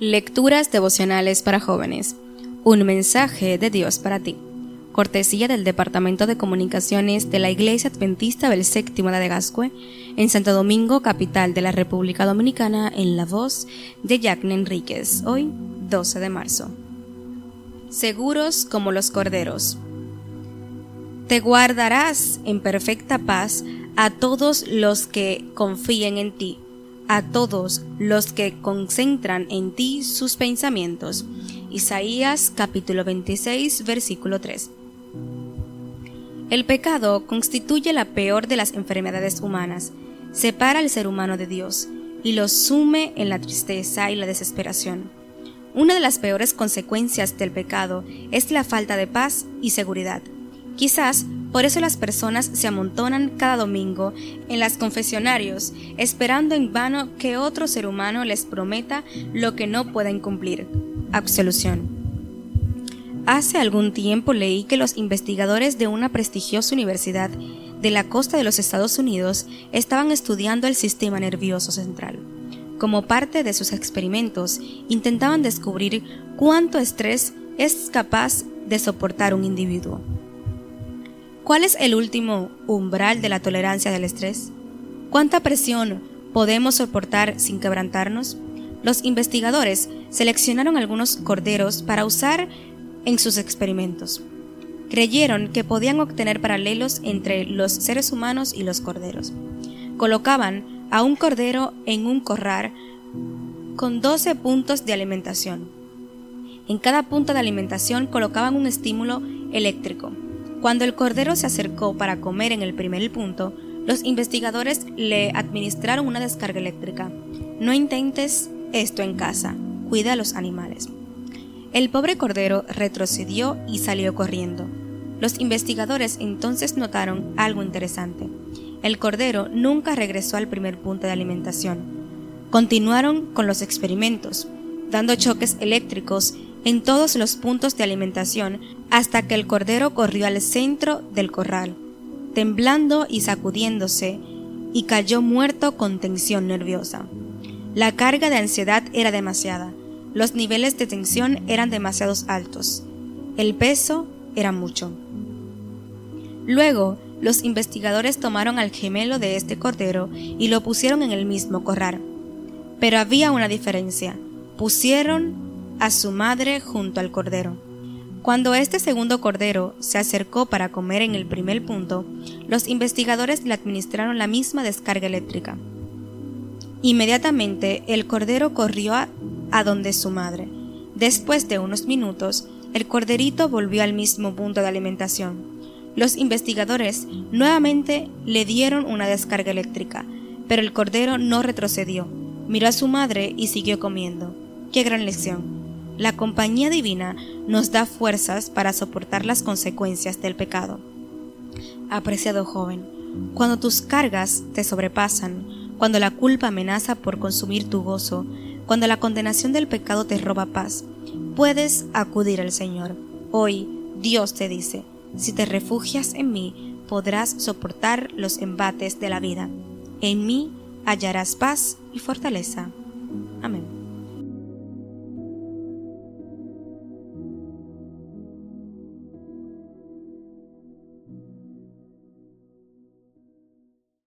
Lecturas devocionales para jóvenes. Un mensaje de Dios para ti. Cortesía del Departamento de Comunicaciones de la Iglesia Adventista del Séptimo de Gascue, en Santo Domingo, capital de la República Dominicana, en la voz de Jacqueline Enríquez, hoy 12 de marzo. Seguros como los corderos. Te guardarás en perfecta paz a todos los que confíen en ti a todos los que concentran en ti sus pensamientos. Isaías capítulo 26 versículo 3. El pecado constituye la peor de las enfermedades humanas, separa al ser humano de Dios y lo sume en la tristeza y la desesperación. Una de las peores consecuencias del pecado es la falta de paz y seguridad. Quizás por eso las personas se amontonan cada domingo en las confesionarios, esperando en vano que otro ser humano les prometa lo que no pueden cumplir. Absolución. Hace algún tiempo leí que los investigadores de una prestigiosa universidad de la costa de los Estados Unidos estaban estudiando el sistema nervioso central. Como parte de sus experimentos, intentaban descubrir cuánto estrés es capaz de soportar un individuo. ¿Cuál es el último umbral de la tolerancia del estrés? ¿Cuánta presión podemos soportar sin quebrantarnos? Los investigadores seleccionaron algunos corderos para usar en sus experimentos. Creyeron que podían obtener paralelos entre los seres humanos y los corderos. Colocaban a un cordero en un corral con 12 puntos de alimentación. En cada punto de alimentación colocaban un estímulo eléctrico cuando el cordero se acercó para comer en el primer punto, los investigadores le administraron una descarga eléctrica. No intentes esto en casa, cuida a los animales. El pobre cordero retrocedió y salió corriendo. Los investigadores entonces notaron algo interesante. El cordero nunca regresó al primer punto de alimentación. Continuaron con los experimentos, dando choques eléctricos en todos los puntos de alimentación hasta que el cordero corrió al centro del corral, temblando y sacudiéndose, y cayó muerto con tensión nerviosa. La carga de ansiedad era demasiada, los niveles de tensión eran demasiados altos, el peso era mucho. Luego, los investigadores tomaron al gemelo de este cordero y lo pusieron en el mismo corral. Pero había una diferencia. Pusieron a su madre junto al cordero. Cuando este segundo cordero se acercó para comer en el primer punto, los investigadores le administraron la misma descarga eléctrica. Inmediatamente el cordero corrió a, donde su madre. Después de unos minutos, el corderito volvió al mismo punto de alimentación. Los investigadores nuevamente le dieron una descarga eléctrica, pero el cordero no retrocedió. Miró a su madre y siguió comiendo. ¡Qué gran lección! La compañía divina nos da fuerzas para soportar las consecuencias del pecado. Apreciado joven, cuando tus cargas te sobrepasan, cuando la culpa amenaza por consumir tu gozo, cuando la condenación del pecado te roba paz, puedes acudir al Señor. Hoy Dios te dice, si te refugias en mí, podrás soportar los embates de la vida. En mí hallarás paz y fortaleza.